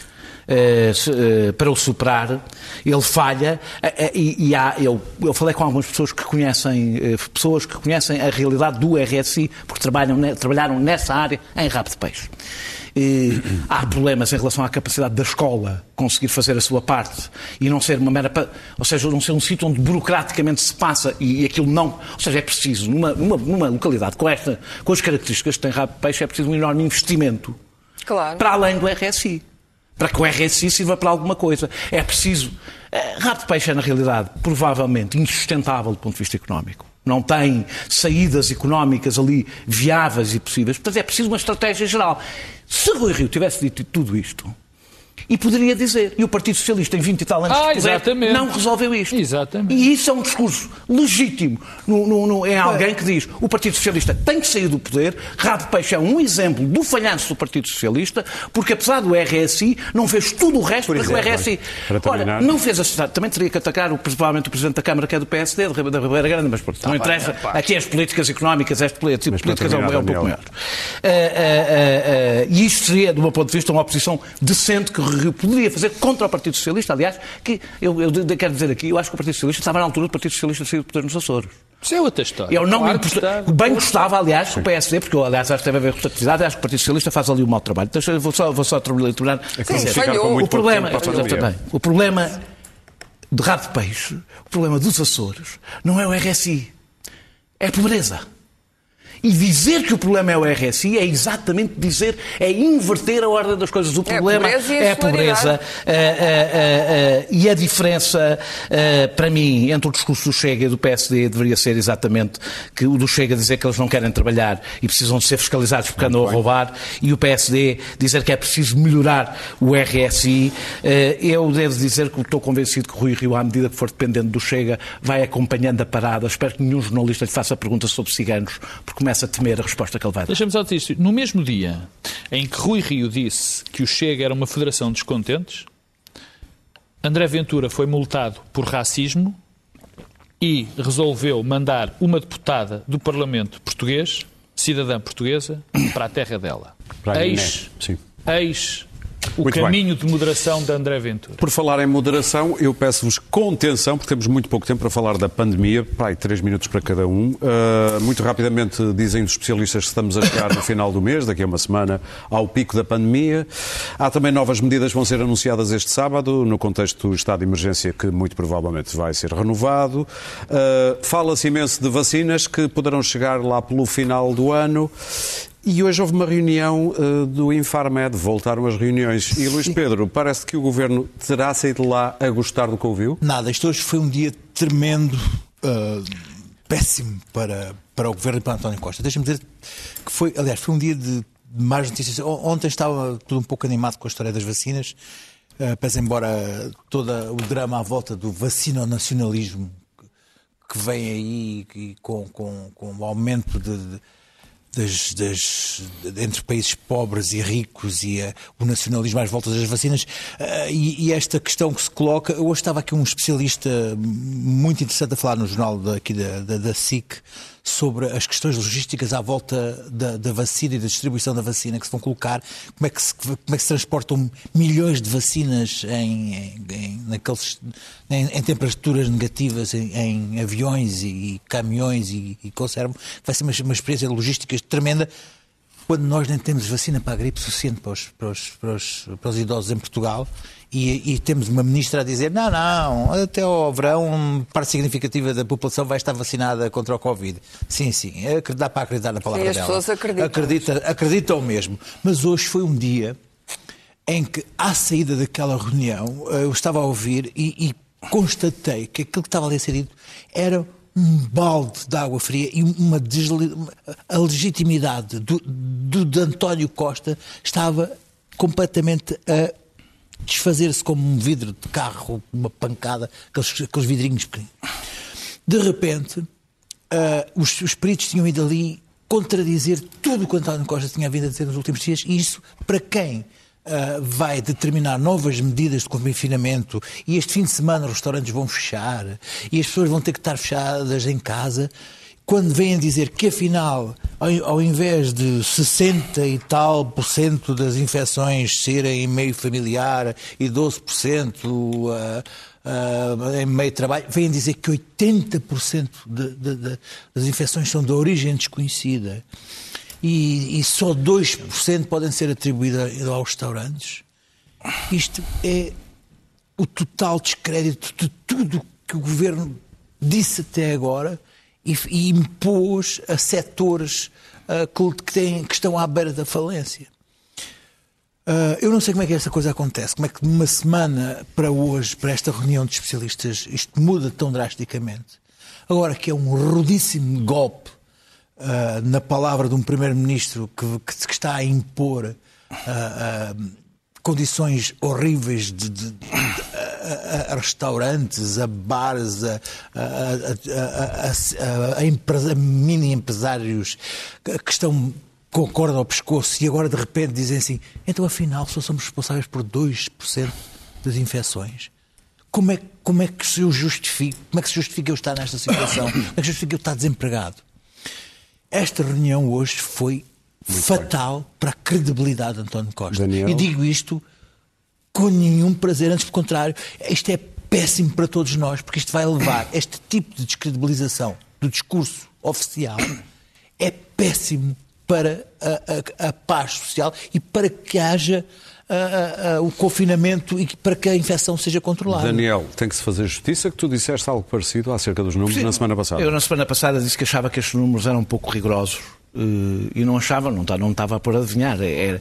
para o superar, ele falha eh, e, e há, eu, eu falei com algumas pessoas que conhecem, pessoas que conhecem a realidade do RSI, porque trabalham, trabalharam nessa área em rabo de peixe. E há problemas em relação à capacidade da escola conseguir fazer a sua parte e não ser uma mera. Ou seja, não ser um sítio onde burocraticamente se passa e, aquilo não. Ou seja, é preciso, numa, numa, numa localidade com, esta, com as características que tem rabo de peixe, é preciso um enorme investimento claro. para além do RSI para que o RSI sirva para alguma coisa. É preciso. Eh, Rato de peixe é, na realidade, provavelmente insustentável do ponto de vista económico. Não tem saídas económicas ali viáveis e possíveis. Portanto, é preciso uma estratégia geral. Se Rui Rio tivesse dito tudo isto, e poderia dizer. E o Partido Socialista, em 20 e tal anos ah, poder, não resolveu isto. Exatamente. E isso é um discurso legítimo no, no, no, em alguém que diz o Partido Socialista tem que sair do poder. Rabo Peixe é um exemplo do falhanço do Partido Socialista, porque apesar do RSI, não fez tudo o resto para que o RSI. Olha, não fez a Também teria que atacar o, provavelmente o Presidente da Câmara, que é do PSD, da Ribeira Grande, mas pronto, não tá interessa. É, Aqui as políticas económicas, as políticas, políticas é, um, é um pouco maior. Uh, uh, uh, e isto seria, do meu ponto de vista, uma oposição decente que poderia fazer contra o Partido Socialista, aliás, que eu, eu, quero dizer aqui, eu acho que o Partido Socialista estava na altura do Partido Socialista sair do poder nos Açores. Isso é outra história. Eu não claro me importa... Bem gostava, aliás, que o PSD, porque eu, aliás, acho que deve haver rotatividade, acho que o Partido Socialista faz ali um mau trabalho. Então, vou só, vou só terminar. É Sim, falhou. O problema, o problema de rabo de peixe, o problema dos Açores, não é o RSI, é a pobreza. E dizer que o problema é o RSI é exatamente dizer, é inverter a ordem das coisas. O é problema é a pobreza, é a pobreza uh, uh, uh, e a diferença, para mim, entre o discurso do Chega e do PSD deveria ser exatamente que o do Chega dizer que eles não querem trabalhar e precisam de ser fiscalizados porque andam a roubar e o PSD dizer que é preciso melhorar o RSI. eu devo dizer que estou convencido que Rui Rio, à medida que for dependendo do Chega, vai acompanhando a parada. Espero que nenhum jornalista lhe faça perguntas sobre ciganos, porque começa a temer a resposta que ele vai dar. Deixa-me só dizer isto. No mesmo dia em que Rui Rio disse que o Chega era uma federação de descontentes, André Ventura foi multado por racismo e resolveu mandar uma deputada do Parlamento português, cidadã portuguesa, para a terra dela. Ex, ex o muito caminho bem. de moderação de André Ventura. Por falar em moderação, eu peço-vos contenção, porque temos muito pouco tempo para falar da pandemia, pai, três minutos para cada um. Uh, muito rapidamente, dizem os especialistas que estamos a chegar no final do mês, daqui a uma semana, ao pico da pandemia. Há também novas medidas que vão ser anunciadas este sábado, no contexto do estado de emergência, que muito provavelmente vai ser renovado. Uh, Fala-se imenso de vacinas que poderão chegar lá pelo final do ano. E hoje houve uma reunião uh, do Infarmed, voltaram as reuniões. E Luís Pedro, parece que o governo terá saído lá a gostar do que ouviu? Nada, isto hoje foi um dia tremendo, uh, péssimo para, para o governo e para António Costa. Deixa-me dizer que foi, aliás, foi um dia de mais notícias. Ontem estava tudo um pouco animado com a história das vacinas, uh, pese embora todo o drama à volta do vacino-nacionalismo que vem aí e com, com, com o aumento de, de das, das, entre países pobres e ricos e uh, o nacionalismo às voltas das vacinas. Uh, e, e, esta questão que se coloca, hoje estava aqui um especialista muito interessante a falar no jornal daqui da, da, da SIC sobre as questões logísticas à volta da, da, vacina e da distribuição da vacina que se vão colocar, como é que se, como é que se transportam milhões de vacinas em, em, naqueles, em, em, temperaturas negativas em, aviões e, e, caminhões e, e. Vai ser uma, uma experiência logística tremenda quando nós nem temos vacina para a gripe suficiente para os, para os, para os, para os idosos em Portugal e, e, temos uma ministra a dizer não, não, até ao verão parte significativa da população vai estar vacinada contra o Covid. Sim, sim, é dá para acreditar na palavra sim, as dela. pessoas acreditam. Acredita, acreditam mesmo. Mas hoje foi um dia em que, à saída daquela reunião, eu estava a ouvir e, e constatei que aquilo que estava ali a ser dito era um balde de água fria e uma desle... a legitimidade do, do de António Costa estava completamente a desfazer-se como um vidro de carro, uma pancada, aqueles, aqueles vidrinhos. De repente, uh, os, os peritos tinham ido ali contradizer tudo o que António Costa tinha vindo a dizer nos últimos dias, e isso para quem Uh, vai determinar novas medidas de confinamento e este fim de semana os restaurantes vão fechar e as pessoas vão ter que estar fechadas em casa quando vêm dizer que afinal, ao, invés de 60 e tal por cento das infecções serem em meio familiar e 12% uh, uh, em meio trabalho, vêm dizer que 80% de, de, de, das infecções são de origem desconhecida e, e só 2% podem ser atribuídas aos restaurantes. Isto é o total descrédito de tudo que o governo disse até agora e, e impôs a setores uh, que, têm, que estão à beira da falência. Uh, eu não sei como é que esta coisa acontece, como é que de uma semana para hoje, para esta reunião de especialistas, isto muda tão drasticamente. Agora que é um rudíssimo golpe uh, na palavra de um primeiro-ministro que, que, está a impor uh, condições horríveis de, de, de a, a, restaurantes, a bares, a, a, mini empresários que estão com corda ao pescoço e agora de repente dizem assim: então afinal só somos responsáveis por 2% das infecções. Como é, como é que se eu? Como é que se justifica eu estar nesta situação? Como é que se justifica eu estar desempregado? Esta reunião hoje foi muito fatal bem. para a credibilidade de António Costa. Daniel. E digo isto com nenhum prazer, antes pelo contrário, isto é péssimo para todos nós, porque isto vai levar este tipo de descredibilização do discurso oficial é péssimo para a, a, a paz social e para que haja a, o confinamento e para que a infecção seja controlada. Daniel, tem que se fazer justiça que tu disseste algo parecido acerca dos números Sim, na semana passada. Eu na semana passada disse que achava que estes números eram um pouco rigorosos e não achava, não, tá, não estava por adivinhar. Era, é,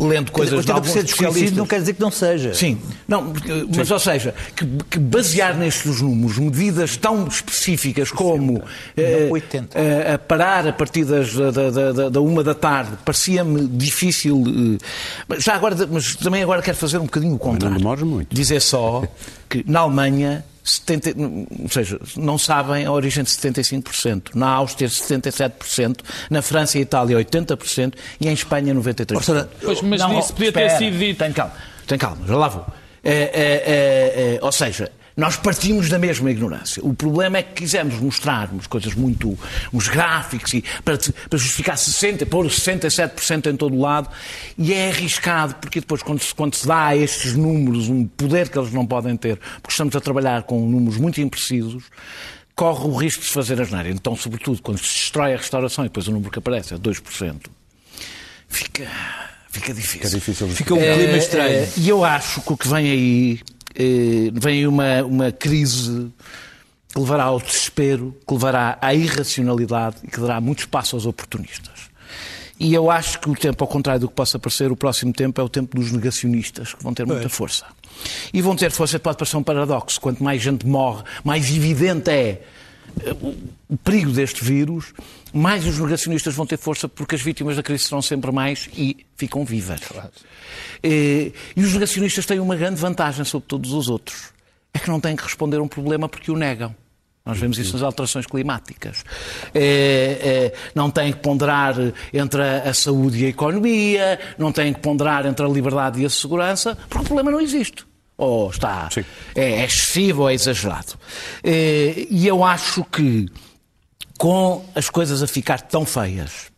lendo coisas de alguns especialistas. não quer dizer que não seja. Sim, não, mas Sim. ou seja, que, que, basear nestes números medidas tão específicas como uh, uh, a parar a partir das, da, da, da, da uma da tarde parecia-me difícil. já agora, mas também agora quero fazer um bocadinho o contrário. Não muito. Dizer só que na Alemanha 70, ou seja, não sabem a origem de 75%. Na Áustria, 77%. Na França e Itália, 80%. E em Espanha, 93%. Pois, mas não, isso podia espera, ter sido dito. Tem calma, tem calma, já lá vou. É, é, é, é ou seja, nós partimos da mesma ignorância. O problema é que quisemos mostrar umas coisas muito. uns gráficos e para, para justificar 60%, pôr 67% em todo o lado, e é arriscado, porque depois, quando se, quando se dá a estes números um poder que eles não podem ter, porque estamos a trabalhar com números muito imprecisos, corre o risco de se fazer asneira. Então, sobretudo, quando se destrói a restauração e depois o número que aparece é 2%, fica. Fica difícil. Fica, difícil. fica um clima é, estranho. É, e eu acho que o que vem aí vem uma, uma crise que levará ao desespero, que levará à irracionalidade e que dará muito espaço aos oportunistas. E eu acho que o tempo, ao contrário do que possa parecer, o próximo tempo é o tempo dos negacionistas, que vão ter muita força. E vão ter força, pode parecer um paradoxo. Quanto mais gente morre, mais evidente é eh, o perigo deste vírus, mais os negacionistas vão ter força porque as vítimas da crise serão sempre mais e ficam vivas. Claro. E, e os negacionistas têm uma grande vantagem sobre todos os outros. É que não têm que responder a um problema porque o negam. Nós vemos isso nas alterações climáticas. É, é, não tem que ponderar entre a, a, saúde e a economia, não tem que ponderar entre a liberdade e a segurança, porque o problema não existe. Ou está. É, é, excessivo ou é exagerado. E eu acho que com as coisas a ficar tão feias.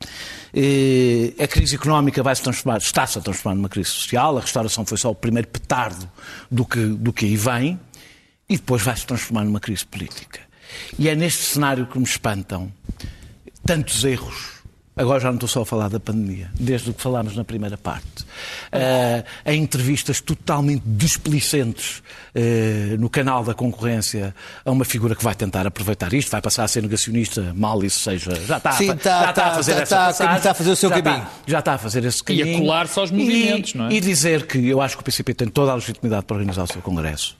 A crise económica vai se transformar, está-se a transformar numa crise social, a restauração foi só o primeiro petardo do que, do que aí vem, e depois vai se transformar numa crise política. E é neste cenário que me espantam tantos erros Agora já não estou só a falar da pandemia, desde o que falámos na primeira parte. Uh, em entrevistas totalmente displicentes uh, no canal da concorrência a uma figura que vai tentar aproveitar isto, vai passar a ser negacionista, mal isso seja. Já está, Sim, está, já está, a fazer está, essa está, está a fazer o seu já caminho. Está, já está a fazer esse caminho. E a colar-se aos movimentos, e, não é? E dizer que eu acho que o PCP tem toda a legitimidade para organizar o seu congresso eh,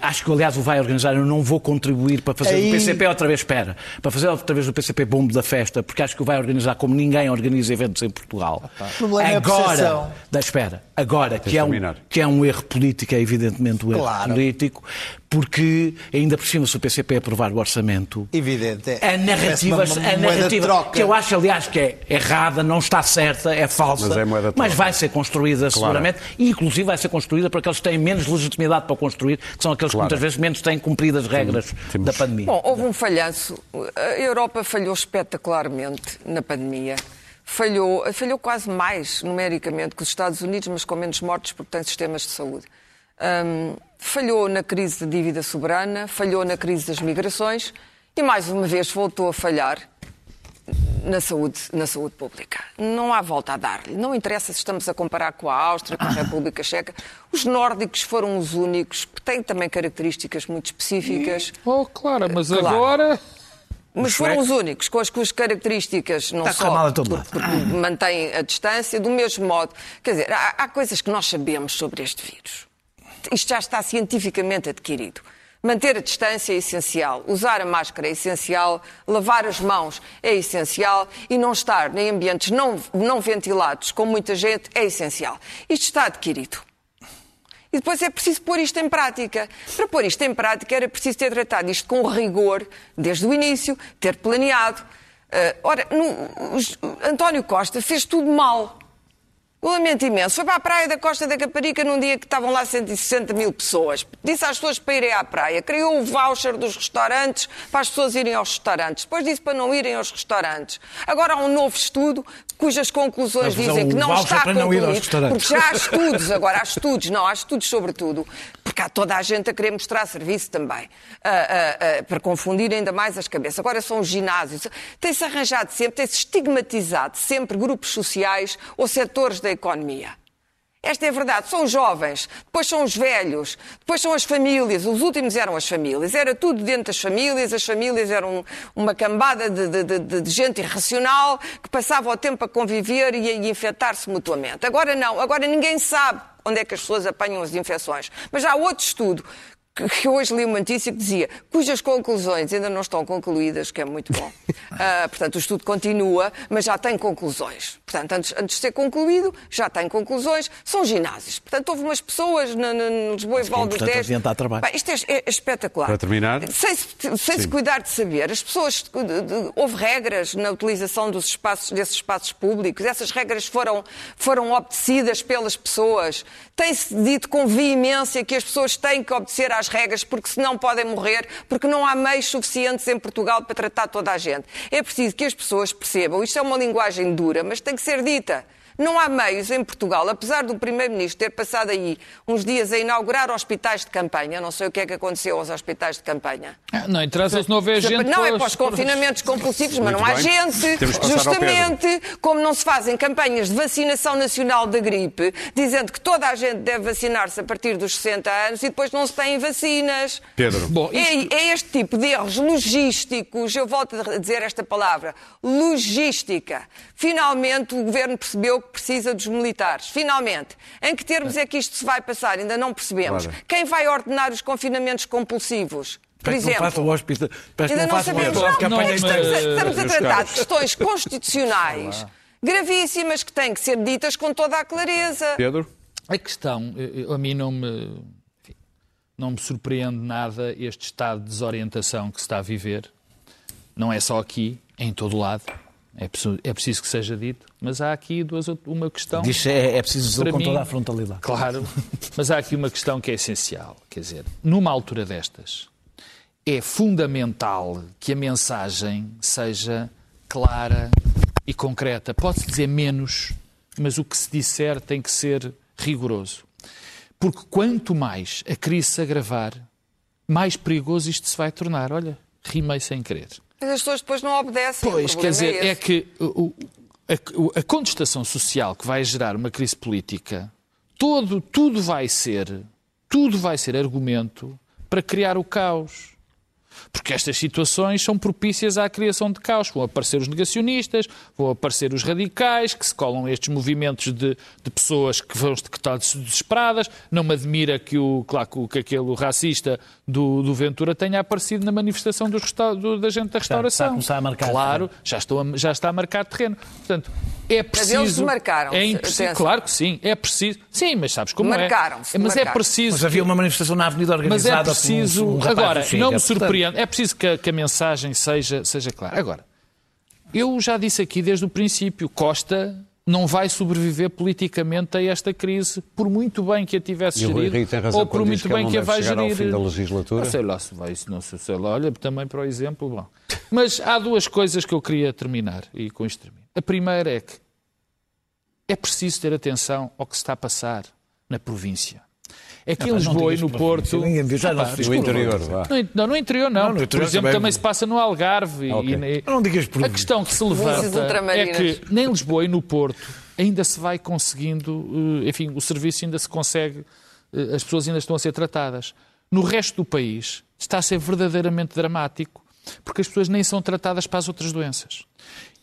acho que, aliás, o vai organizar. Eu não vou contribuir para fazer Aí... do PCP outra vez, espera, para fazer outra vez do PCP bombo da festa, porque acho que o vai organizar como ninguém organiza eventos em Portugal. O problema agora, é a da, espera, agora que é, um, que é um erro político, é evidentemente um erro claro. político, porque ainda por cima se o PCP aprovar o orçamento, Evidente, é. a narrativa, a narrativa que eu acho aliás que é errada, não está certa, é falsa, mas, é mas vai ser construída claro. seguramente e inclusive vai ser construída por aqueles que têm menos legitimidade para construir, que são aqueles claro. que muitas vezes menos têm cumprido as regras Temos... da pandemia. Bom, houve um falhanço. A Europa falhou espetacularmente na pandemia falhou, falhou quase mais numericamente que os Estados Unidos, mas com menos mortes porque tem sistemas de saúde. Um, falhou na crise da dívida soberana, falhou na crise das migrações e, mais uma vez, voltou a falhar na saúde, na saúde pública. Não há volta a dar-lhe. Não interessa se estamos a comparar com a Áustria, com a República Checa. Os nórdicos foram os únicos, que têm também características muito específicas. Oh, claro, mas claro. agora. Mas foram os únicos com as cujas características não Está só porque mantêm a distância, do mesmo modo. Quer dizer, há, há coisas que nós sabemos sobre este vírus isto já está cientificamente adquirido. Manter a distância é essencial, usar a máscara é essencial, lavar as mãos é essencial e não estar em ambientes não, não ventilados com muita gente é essencial. Isto está adquirido. E depois é preciso pôr isto em prática. Para pôr isto em prática era preciso ter tratado isto com rigor desde o início, ter planeado. Uh, ora, no, António Costa fez tudo mal. Eu lamento imenso. Foi para a praia da Costa da Caparica num dia que estavam lá 160 mil pessoas. Disse às pessoas para irem à praia. Criou o voucher dos restaurantes para as pessoas irem aos restaurantes. Depois disse para não irem aos restaurantes. Agora há um novo estudo cujas conclusões dizem que não está concluído. Porque já há estudos, agora há estudos, não, há estudos sobre tudo. Porque há toda a gente a querer mostrar serviço também. Uh, uh, uh, para confundir ainda mais as cabeças. Agora são os ginásios. Tem-se arranjado sempre, tem-se estigmatizado sempre grupos sociais ou setores da da economia. Esta é a verdade. São os jovens, depois são os velhos, depois são as famílias. Os últimos eram as famílias. Era tudo dentro das famílias. As famílias eram uma cambada de, de, de, de gente irracional que passava o tempo a conviver e a infectar-se mutuamente. Agora não. Agora ninguém sabe onde é que as pessoas apanham as infecções. Mas há outro estudo que hoje li uma notícia que dizia cujas conclusões ainda não estão concluídas, que é muito bom. Uh, portanto, o estudo continua, mas já tem conclusões. Portanto, antes, antes de ser concluído, já tem conclusões. São ginásios. Portanto, houve umas pessoas na, na, no Lisboa e do. Bem, isto é, é, é, espetacular. Para terminar. Sem, sem se cuidar de saber. As pessoas. De, de, houve regras na utilização dos espaços, desses espaços públicos. Essas regras foram, foram obedecidas pelas pessoas. Tem-se dito com veemência que as pessoas têm que obedecer às regras, porque senão podem morrer, porque não há meios suficientes em Portugal para tratar toda a gente. É preciso que as pessoas percebam, isto é uma linguagem dura, mas tem que ser dita. Não há meios em Portugal, apesar do Primeiro-Ministro ter passado aí uns dias a inaugurar hospitais de campanha, não sei o que é que aconteceu aos hospitais de campanha. Ah, não interessa se não houver gente. Não é para os confinamentos compulsivos, mas não há gente. Justamente como não se fazem campanhas de vacinação nacional da gripe, dizendo que toda a gente deve vacinar-se a partir dos 60 anos e depois não se têm vacinas. Pedro. Bom, isto... é, é este tipo de erros logísticos, eu volto a dizer esta palavra, logística. Finalmente o governo percebeu que precisa dos militares. Finalmente, em que termos é que isto se vai passar? Ainda não percebemos. Claro. Quem vai ordenar os confinamentos compulsivos? Por exemplo, não façam ainda não sabemos. Não, não, estamos, a, estamos a tratar de questões constitucionais gravíssimas que têm que ser ditas com toda a clareza. Pedro? A questão, a mim não me não me surpreende nada este estado de desorientação que se está a viver. Não é só aqui, é em todo lado. É preciso, é preciso que seja dito, mas há aqui duas, uma questão. Diz é, é preciso dizer com mim, toda a frontalidade. Claro, mas há aqui uma questão que é essencial. Quer dizer, numa altura destas, é fundamental que a mensagem seja clara e concreta. Pode-se dizer menos, mas o que se disser tem que ser rigoroso. Porque quanto mais a crise se agravar, mais perigoso isto se vai tornar. Olha, rimei sem querer. Mas as pessoas depois não obedecem. Pois, quer dizer, é, é que o, a, a, contestação social que vai gerar uma crise política, todo, tudo vai ser, tudo vai ser argumento para criar o caos. Porque estas situações são propícias à criação de caos. Vão aparecer os negacionistas, vão aparecer os radicais, que se colam a estes movimentos de, de pessoas que vão que estão desesperadas. Não me admira que, o, claro, que aquele racista do, do Ventura tenha aparecido na manifestação dos, do, da gente da restauração. Está, está a marcar claro, já, estou a, já está a marcar terreno. Portanto, é preciso. Mas eles marcaram. É impreciso, claro que sim, é preciso. Sim, mas sabes como marcaram é? Mas é preciso. Mas havia uma manifestação na Avenida organizada. Mas é preciso. Um, um agora, não me surpreende. É preciso que a, que a mensagem seja, seja clara. Agora, eu já disse aqui desde o princípio: Costa não vai sobreviver politicamente a esta crise, por muito bem que a tivesse gerido, ou por muito bem que, que a vai gerir. Ao fim da legislatura. Não sei lá se vai, não sei, sei lá, olha também para o exemplo. Bom. Mas há duas coisas que eu queria terminar, e com isto termino. A primeira é que é preciso ter atenção ao que se está a passar na província. É que em Lisboa e no Porto. Ninguém viu, já não No interior, vá. No, no interior não. não no interior por exemplo, também... também se passa no Algarve. Okay. E, não digas por A questão que se levanta é que nem Lisboa e no Porto ainda se vai conseguindo, eh, enfim, o serviço ainda se consegue, eh, as pessoas ainda estão a ser tratadas. No resto do país está a ser verdadeiramente dramático porque as pessoas nem são tratadas para as outras doenças.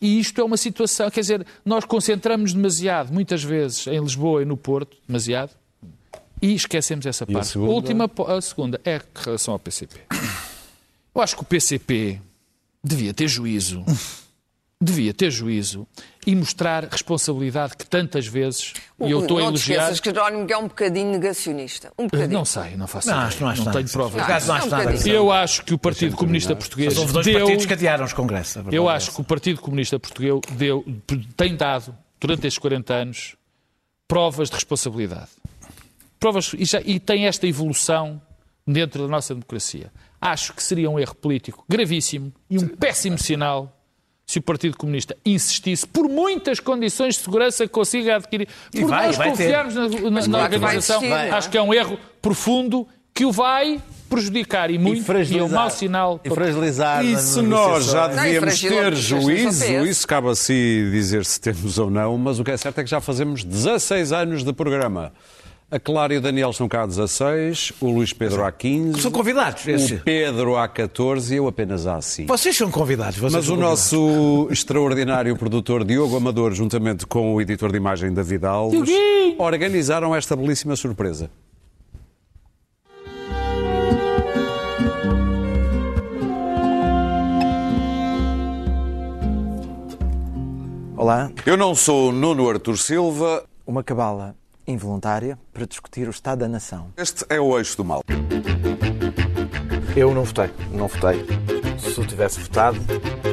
E isto é uma situação, quer dizer, nós concentramos demasiado, muitas vezes, em Lisboa e no Porto, demasiado, e esquecemos essa parte. A, segunda? última, a segunda é em relação ao PCP. Eu acho que o PCP devia ter juízo, devia ter juízo e mostrar responsabilidade que tantas vezes, e eu estou a elogiar... Não que Jerónimo é um bocadinho negacionista. Um bocadinho. Não sei, não faço não, ideia. Não, acho não tenho provas. Não, não, acho nada. Eu acho que o Partido Comunista Português Houve dois deu... partidos que adiaram os congressos. Eu acho que o Partido Comunista Português deu, tem dado, durante estes 40 anos, provas de responsabilidade. Provas, e, já, e tem esta evolução dentro da nossa democracia. Acho que seria um erro político gravíssimo e um péssimo sinal se o Partido Comunista insistisse por muitas condições de segurança que consiga adquirir. Por vai, nós vai confiarmos na, na, na organização, existir, acho que é um erro profundo que o vai prejudicar e muito e, e é um mau sinal. E fragilizar. E se nós já devíamos não, ter juízo, isso cabe a si dizer se temos ou não, mas o que é certo é que já fazemos 16 anos de programa. A Clara e o Daniel estão cá há 16, o Luís Pedro há 15. São convidados. Esse. O Pedro há 14 e eu apenas há 5. Vocês são convidados. Vocês Mas são o convidados. nosso extraordinário produtor Diogo Amador, juntamente com o editor de imagem David Alves, organizaram esta belíssima surpresa. Olá. Eu não sou Nuno Artur Silva. Uma cabala involuntária para discutir o Estado da Nação. Este é o eixo do mal. Eu não votei, não votei. Se eu tivesse votado,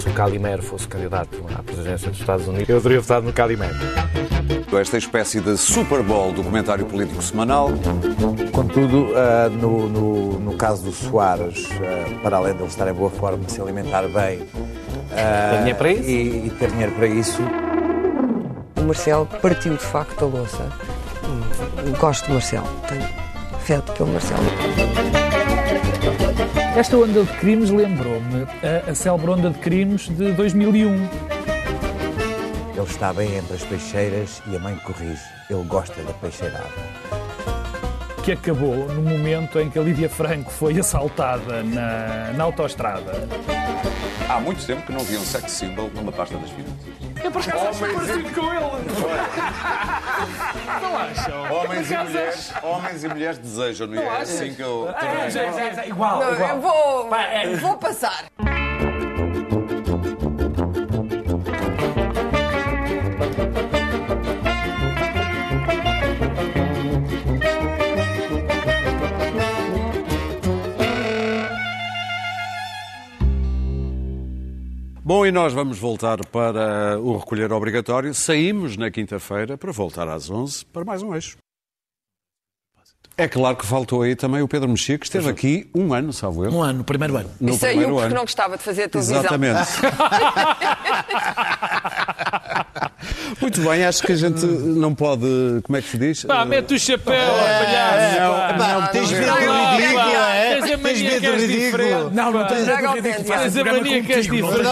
se o Calimero fosse candidato à presidência dos Estados Unidos, eu teria votado no Calimero. Esta espécie de Super Bowl do comentário político semanal. Contudo, uh, no, no, no, caso do Soares, uh, para além de ele estar em boa forma, se alimentar bem uh, ter dinheiro para isso? E, e ter dinheiro para isso. O Marcelo partiu de facto a louça gosto do Marcelo. Tenho afeto pelo Marcelo. Esta onda de crimes lembrou-me a, a célebre onda de crimes de 2001. Ele está bem entre as peixeiras e a mãe corrige. Ele gosta da peixeirada. Que acabou no momento em que a Lídia Franco foi assaltada na, na autoestrada. Há muito tempo que não vi um sex symbol numa pasta das finanças. Eu por acaso acho parecido com ele. Não acham? Homens e mulheres, homens e mulheres desejam, não é? assim que eu. É, é, igual, não, igual. Eu vou, é. vou passar. Bom, e nós vamos voltar para o recolher obrigatório. Saímos na quinta-feira para voltar às 11 para mais um eixo. É claro que faltou aí também o Pedro Mexia, que esteve aqui um ano, salvo eu. Um ano, primeiro ano. No e saiu porque ano. não gostava de fazer televisão. Exatamente. Muito bem, acho que a gente não pode. Como é que se diz? Pá, mete o chapéu, palhaço. Não. Não, tens medo ridículo, é? Tens a medo ridículo. diferente. Não, não tens medo ridículo. Tens a mania que és diferente.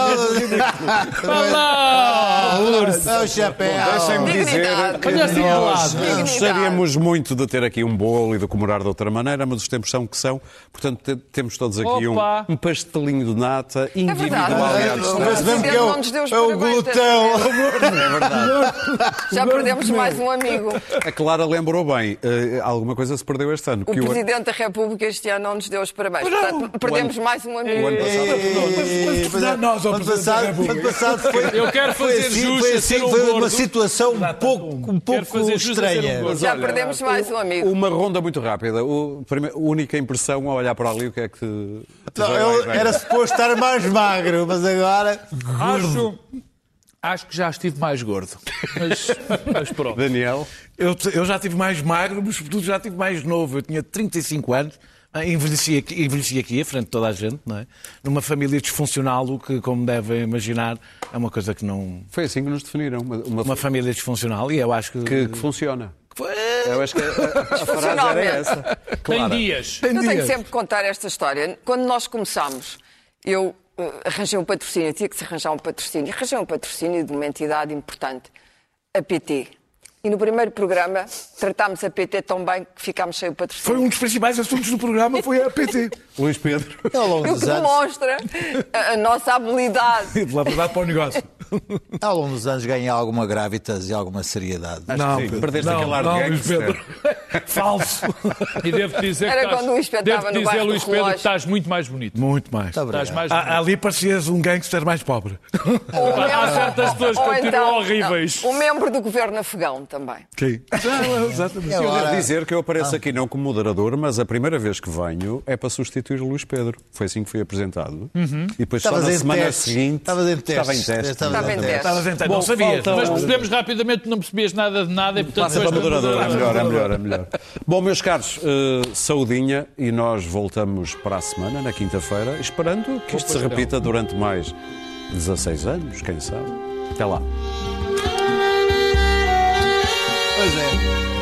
Vá lá, urso. É o chapéu. Deixem-me dizer que assim nós gostaríamos muito de ter aqui um bolo e de comemorar de outra maneira, mas os tempos são que são. Portanto, te- temos todos aqui um, um pastelinho de nata individual. verdade. e É, que é o, Não nos deu os é o parabéns glutão. É verdade. Já perdemos mais um amigo. A Clara lembrou bem, eh, alguma coisa se perdeu este ano. O o- Presidente da República este ano não nos deu os parabéns. Portanto, perdemos mais um amigo. o ano passado E- Mas. Ano passado foi, Eu quero foi fazer assim, jus foi, a assim, ser um foi uma gordo. situação um pouco, um pouco a um estranha. gordo. Já perdemos mais um amigo. Uma ronda muito rápida. O, primeiro- a única impressão ao olhar para ali, o que é que te. Não, eu era suposto estar mais magro, mas agora. Acho, acho que já estive mais gordo. Mas, mas pronto. Daniel. Eu, eu já tive mais magro, mas sobretudo já tive mais novo. Eu tinha 35 anos, envelheci aqui, envelheci aqui, à frente de toda a gente, não é? Numa família disfuncional, o que, como devem imaginar, é uma coisa que não. Foi assim que nos definiram. Uma, uma- Uma família disfuncional, e eu acho que. que, que funciona. Eu acho que a, a- a frase era essa. Tem Clara. dias. Tem Eu tenho dias. sempre que contar esta história. Quando nós começámos, eu eh, arranjei um patrocínio, tinha que se arranjar um patrocínio. Arranjei um patrocínio de uma entidade importante, a PT. E no primeiro programa tratámos a PT tão bem que ficámos sem o Foi patrocínio. um dos principais assuntos do programa, foi a PT. Luís Pedro. Ao longo O que demonstra a, a nossa habilidade. Pela verdade para o negócio. ao longo dos anos ganhei alguma gravitas e alguma seriedade. Não, sim, Pedro, perdeste não, aquele ar de não, Luís gangster. Pedro. Falso. E devo dizer Era que estás, quando o Luís Pedro devo estava no dizer, Luís Pedro, que estás muito mais bonito. Muito mais. Está Estás mais Ah, bonito. Ali parecias um gangster mais pobre. Ou Há certas pessoas que continuam então- horríveis. não, um membro do governo afegão também. Sim. Exatamente. Eu devo dizer que eu apareço aqui não como moderador, mas a primeira vez que venho é para substituir o Luís Pedro. Foi assim que fui apresentado. E depois só na em semana testes. seguinte. Estavas em Estava em testes. teste. Estavas Estava Bom, não sabias. falta- Mas percebemos rapidamente que não percebias nada de nada e, portanto, Passa para moderador, é melhor, é melhor, é melhor. Bom, meus caros, eh, saudinha e nós voltamos para a semana, na quinta-feira, esperando que isto se repita durante mais 16 anos, quem sabe. Até lá. Pois é.